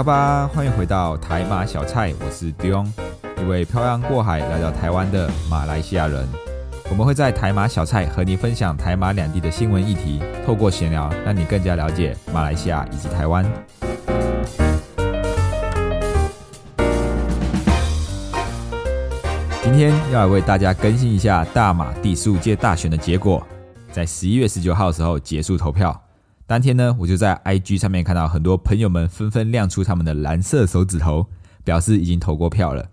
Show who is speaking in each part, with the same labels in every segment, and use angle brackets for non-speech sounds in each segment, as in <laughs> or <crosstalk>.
Speaker 1: 卡巴，欢迎回到台马小菜，我是 Dion，一位漂洋过海来到台湾的马来西亚人。我们会在台马小菜和你分享台马两地的新闻议题，透过闲聊，让你更加了解马来西亚以及台湾。今天要来为大家更新一下大马第十五届大选的结果，在十一月十九号的时候结束投票。当天呢，我就在 IG 上面看到很多朋友们纷纷亮出他们的蓝色手指头，表示已经投过票了。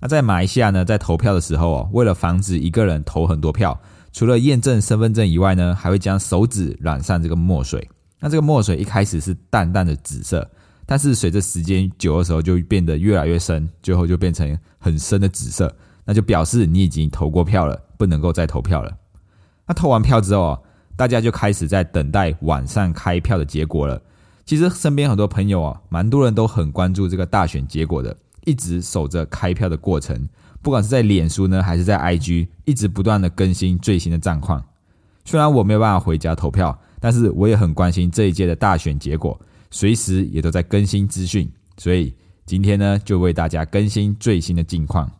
Speaker 1: 那在马来西亚呢，在投票的时候哦，为了防止一个人投很多票，除了验证身份证以外呢，还会将手指染上这个墨水。那这个墨水一开始是淡淡的紫色，但是随着时间久的时候，就变得越来越深，最后就变成很深的紫色。那就表示你已经投过票了，不能够再投票了。那投完票之后啊。大家就开始在等待晚上开票的结果了。其实身边很多朋友啊，蛮多人都很关注这个大选结果的，一直守着开票的过程。不管是在脸书呢，还是在 IG，一直不断的更新最新的战况。虽然我没有办法回家投票，但是我也很关心这一届的大选结果，随时也都在更新资讯。所以今天呢，就为大家更新最新的近况。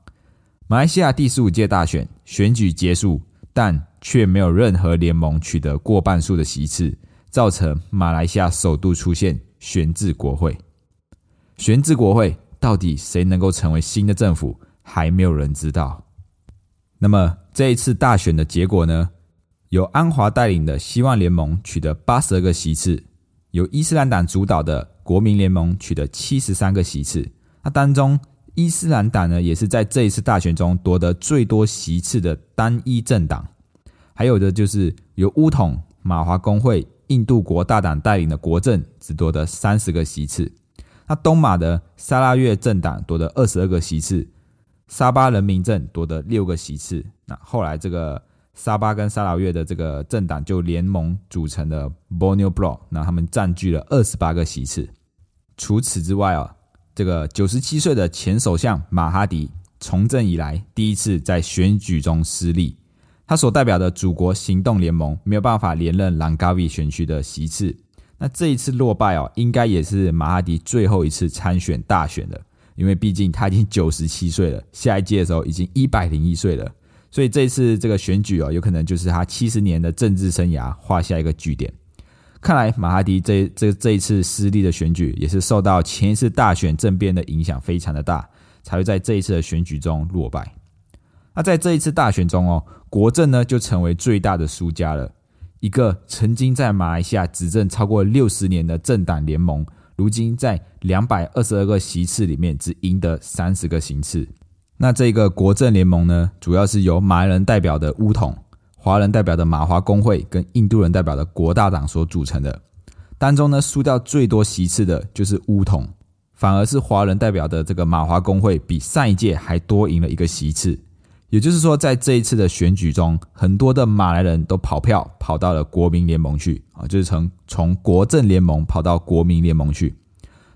Speaker 1: 马来西亚第十五届大选选举结束，但。却没有任何联盟取得过半数的席次，造成马来西亚首度出现悬置国会。悬置国会到底谁能够成为新的政府，还没有人知道。那么这一次大选的结果呢？由安华带领的希望联盟取得八十二个席次，由伊斯兰党主导的国民联盟取得七十三个席次。那当中，伊斯兰党呢，也是在这一次大选中夺得最多席次的单一政党。还有的就是由乌统、马华工会、印度国大党带领的国政只夺得三十个席次，那东马的沙拉越政党夺得二十二个席次，沙巴人民政夺得六个席次。那后来这个沙巴跟沙拉越的这个政党就联盟组成的 Borneo Bloc，那他们占据了二十八个席次。除此之外啊，这个九十七岁的前首相马哈迪从政以来第一次在选举中失利。他所代表的祖国行动联盟没有办法连任兰加维选区的席次，那这一次落败哦，应该也是马哈迪最后一次参选大选了，因为毕竟他已经 <laughs> 九十七岁了，下一届的时候已经一百零一岁了，所以这一次这个选举哦，有可能就是他七十年的政治生涯画下一个句点。看来马哈迪这这这一次失利的选举，也是受到前一次大选政变的影响非常的大，才会在这一次的选举中落败。那在这一次大选中哦。国政呢就成为最大的输家了。一个曾经在马来西亚执政超过六十年的政党联盟，如今在两百二十二个席次里面只赢得三十个席次。那这个国政联盟呢，主要是由马来人代表的乌统、华人代表的马华工会跟印度人代表的国大党所组成的。当中呢，输掉最多席次的就是乌统，反而是华人代表的这个马华工会比上一届还多赢了一个席次。也就是说，在这一次的选举中，很多的马来人都跑票跑到了国民联盟去啊，就是从从国政联盟跑到国民联盟去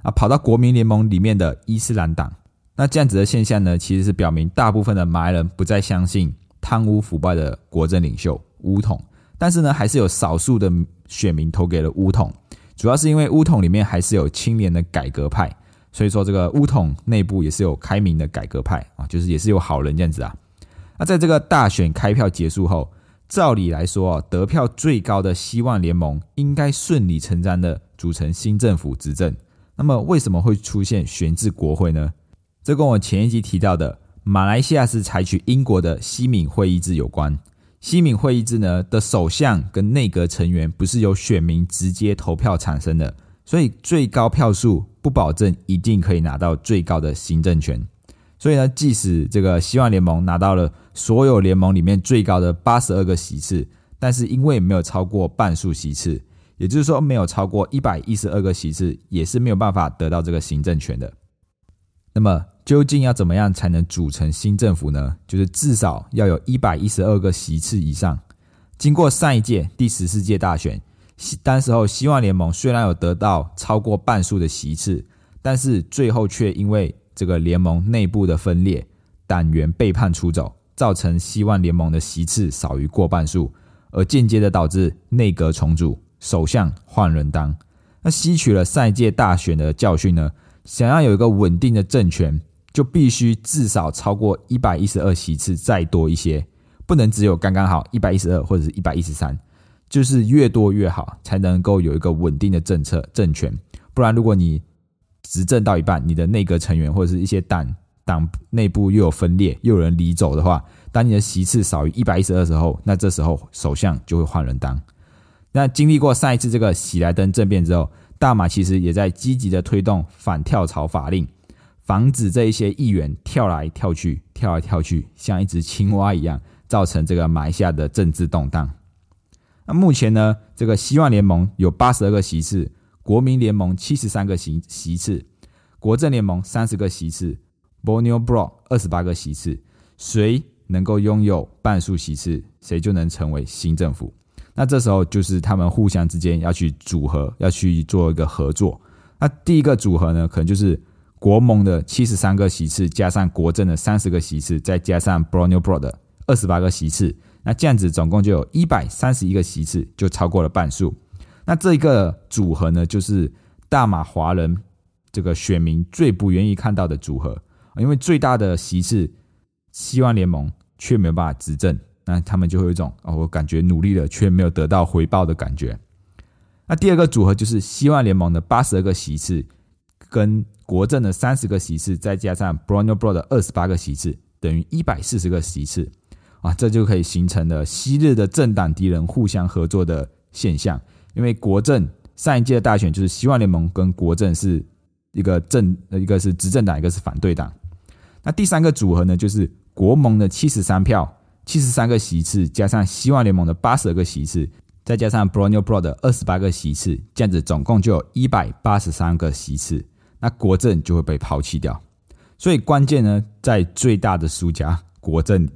Speaker 1: 啊，跑到国民联盟里面的伊斯兰党。那这样子的现象呢，其实是表明大部分的马来人不再相信贪污腐败的国政领袖乌统，但是呢，还是有少数的选民投给了乌统，主要是因为乌统里面还是有青年的改革派，所以说这个乌统内部也是有开明的改革派啊，就是也是有好人这样子啊。那在这个大选开票结束后，照理来说啊，得票最高的希望联盟应该顺理成章的组成新政府执政。那么为什么会出现悬置国会呢？这跟我前一集提到的马来西亚是采取英国的西敏会议制有关。西敏会议制呢的首相跟内阁成员不是由选民直接投票产生的，所以最高票数不保证一定可以拿到最高的行政权。所以呢，即使这个希望联盟拿到了所有联盟里面最高的八十二个席次，但是因为没有超过半数席次，也就是说，没有超过一百一十二个席次，也是没有办法得到这个行政权的。那么，究竟要怎么样才能组成新政府呢？就是至少要有一百一十二个席次以上。经过上一届第十四届大选，当时候希望联盟虽然有得到超过半数的席次，但是最后却因为这个联盟内部的分裂，党员背叛出走，造成希望联盟的席次少于过半数，而间接的导致内阁重组。首相换人当，那吸取了上一届大选的教训呢？想要有一个稳定的政权，就必须至少超过一百一十二席次，再多一些，不能只有刚刚好一百一十二或者是一百一十三，就是越多越好，才能够有一个稳定的政策政权。不然，如果你执政到一半，你的内阁成员或者是一些党党内部又有分裂，又有人离走的话，当你的席次少于一百一十二时候，那这时候首相就会换人当。那经历过上一次这个喜来登政变之后，大马其实也在积极的推动反跳槽法令，防止这一些议员跳来跳去、跳来跳去，像一只青蛙一样，造成这个马来西亚的政治动荡。那目前呢，这个希望联盟有八十二个席次，国民联盟七十三个席席次，国政联盟三十个席次，Borneo Bro 二十八个席次，谁能够拥有半数席次，谁就能成为新政府。那这时候就是他们互相之间要去组合，要去做一个合作。那第一个组合呢，可能就是国盟的七十三个席次，加上国政的三十个席次，再加上 Borneo Bro 的二十八个席次。那这样子总共就有一百三十一个席次，就超过了半数。那这一个组合呢，就是大马华人这个选民最不愿意看到的组合，因为最大的席次希望联盟却没有办法执政。那他们就会有一种哦，我感觉努力了却没有得到回报的感觉。那第二个组合就是希望联盟的八十二个席次，跟国政的三十个席次，再加上 b r o n e w Bro 的二十八个席次，等于一百四十个席次啊，这就可以形成了昔日的政党敌人互相合作的现象。因为国政上一届的大选就是希望联盟跟国政是一个政，一个是执政党，一个是反对党。那第三个组合呢，就是国盟的七十三票。七十三个席次，加上希望联盟的八十个席次，再加上 b r o n e w Bro 的二十八个席次，这样子总共就有一百八十三个席次，那国政就会被抛弃掉。所以关键呢，在最大的输家国政，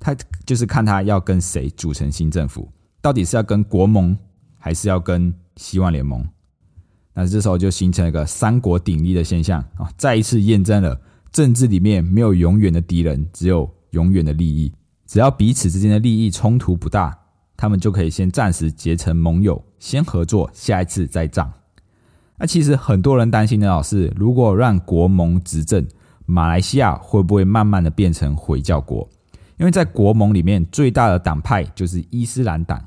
Speaker 1: 他就是看他要跟谁组成新政府，到底是要跟国盟，还是要跟希望联盟？那这时候就形成一个三国鼎立的现象啊，再一次验证了政治里面没有永远的敌人，只有永远的利益。只要彼此之间的利益冲突不大，他们就可以先暂时结成盟友，先合作，下一次再战。那其实很多人担心的老是，如果让国盟执政，马来西亚会不会慢慢的变成回教国？因为在国盟里面，最大的党派就是伊斯兰党。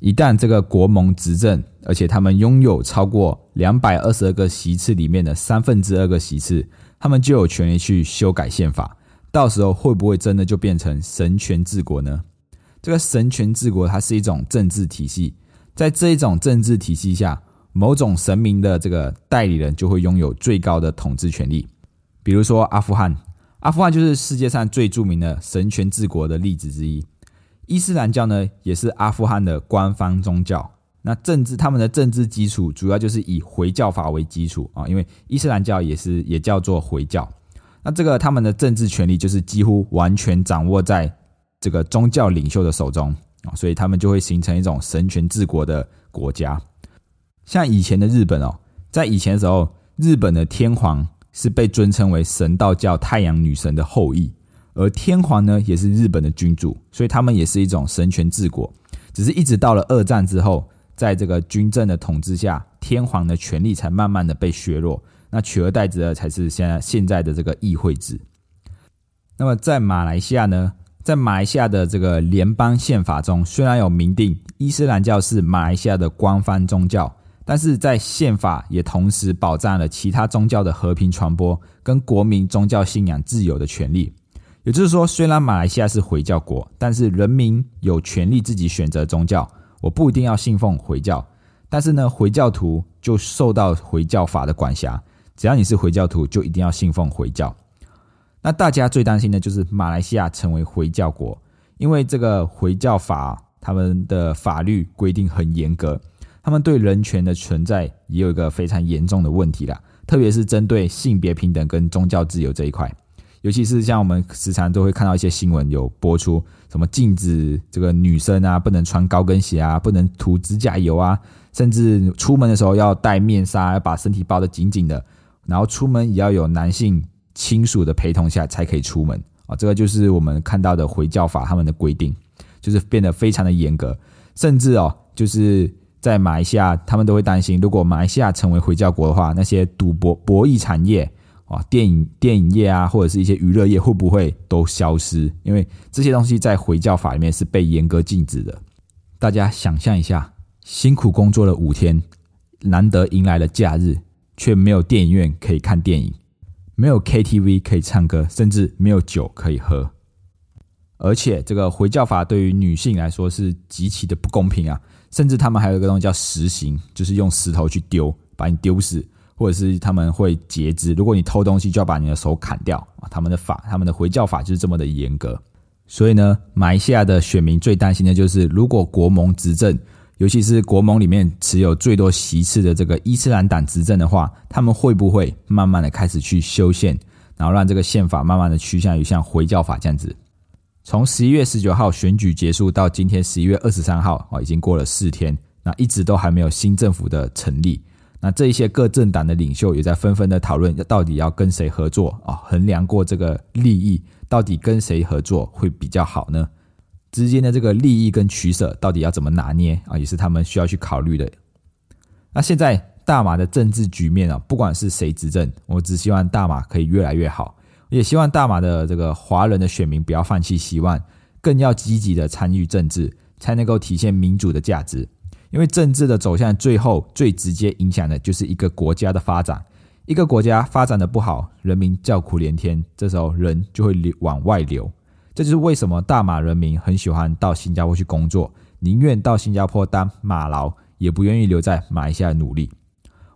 Speaker 1: 一旦这个国盟执政，而且他们拥有超过两百二十二个席次里面的三分之二个席次，他们就有权利去修改宪法。到时候会不会真的就变成神权治国呢？这个神权治国它是一种政治体系，在这一种政治体系下，某种神明的这个代理人就会拥有最高的统治权利。比如说阿富汗，阿富汗就是世界上最著名的神权治国的例子之一。伊斯兰教呢，也是阿富汗的官方宗教。那政治他们的政治基础主要就是以回教法为基础啊，因为伊斯兰教也是也叫做回教。那这个他们的政治权力就是几乎完全掌握在这个宗教领袖的手中啊，所以他们就会形成一种神权治国的国家。像以前的日本哦，在以前的时候，日本的天皇是被尊称为神道教太阳女神的后裔，而天皇呢也是日本的君主，所以他们也是一种神权治国。只是一直到了二战之后，在这个军政的统治下，天皇的权力才慢慢的被削弱。那取而代之的才是现在现在的这个议会制。那么在马来西亚呢，在马来西亚的这个联邦宪法中，虽然有明定伊斯兰教是马来西亚的官方宗教，但是在宪法也同时保障了其他宗教的和平传播跟国民宗教信仰自由的权利。也就是说，虽然马来西亚是回教国，但是人民有权利自己选择宗教。我不一定要信奉回教，但是呢，回教徒就受到回教法的管辖。只要你是回教徒，就一定要信奉回教。那大家最担心的就是马来西亚成为回教国，因为这个回教法他们的法律规定很严格，他们对人权的存在也有一个非常严重的问题啦，特别是针对性别平等跟宗教自由这一块，尤其是像我们时常都会看到一些新闻有播出，什么禁止这个女生啊不能穿高跟鞋啊，不能涂指甲油啊，甚至出门的时候要戴面纱，要把身体包得紧紧的，然后出门也要有男性亲属的陪同下才可以出门啊，这个就是我们看到的回教法他们的规定，就是变得非常的严格，甚至哦就是。在马来西亚，他们都会担心，如果马来西亚成为回教国的话，那些赌博、博弈产业啊、电影、电影业啊，或者是一些娱乐业，会不会都消失？因为这些东西在回教法里面是被严格禁止的。大家想象一下，辛苦工作了五天，难得迎来了假日，却没有电影院可以看电影，没有 KTV 可以唱歌，甚至没有酒可以喝。而且，这个回教法对于女性来说是极其的不公平啊！甚至他们还有一个东西叫石刑，就是用石头去丢，把你丢死，或者是他们会截肢。如果你偷东西，就要把你的手砍掉啊！他们的法，他们的回教法就是这么的严格。所以呢，马来西亚的选民最担心的就是，如果国盟执政，尤其是国盟里面持有最多席次的这个伊斯兰党执政的话，他们会不会慢慢的开始去修宪，然后让这个宪法慢慢的趋向于像回教法这样子？从十一月十九号选举结束到今天十一月二十三号啊，已经过了四天，那一直都还没有新政府的成立。那这一些各政党的领袖也在纷纷的讨论，到底要跟谁合作啊？衡量过这个利益，到底跟谁合作会比较好呢？之间的这个利益跟取舍，到底要怎么拿捏啊？也是他们需要去考虑的。那现在大马的政治局面啊，不管是谁执政，我只希望大马可以越来越好。也希望大马的这个华人的选民不要放弃希望，更要积极的参与政治，才能够体现民主的价值。因为政治的走向，最后最直接影响的就是一个国家的发展。一个国家发展的不好，人民叫苦连天，这时候人就会流往外流。这就是为什么大马人民很喜欢到新加坡去工作，宁愿到新加坡当马劳，也不愿意留在马来西亚努力。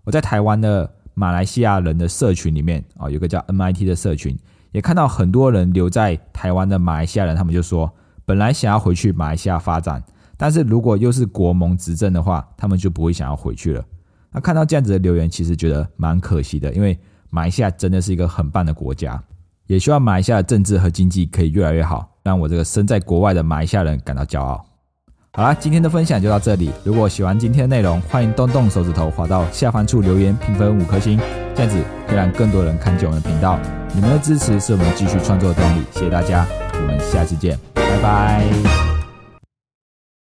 Speaker 1: 我在台湾的。马来西亚人的社群里面啊，有个叫 MIT 的社群，也看到很多人留在台湾的马来西亚人，他们就说，本来想要回去马来西亚发展，但是如果又是国盟执政的话，他们就不会想要回去了。那看到这样子的留言，其实觉得蛮可惜的，因为马来西亚真的是一个很棒的国家，也希望马来西亚的政治和经济可以越来越好，让我这个身在国外的马来西亚人感到骄傲。好啦，今天的分享就到这里。如果喜欢今天的内容，欢迎动动手指头滑到下方处留言评分五颗星，这样子会让更多人看见我们的频道。你们的支持是我们继续创作的动力，谢谢大家，我们下次见，拜拜。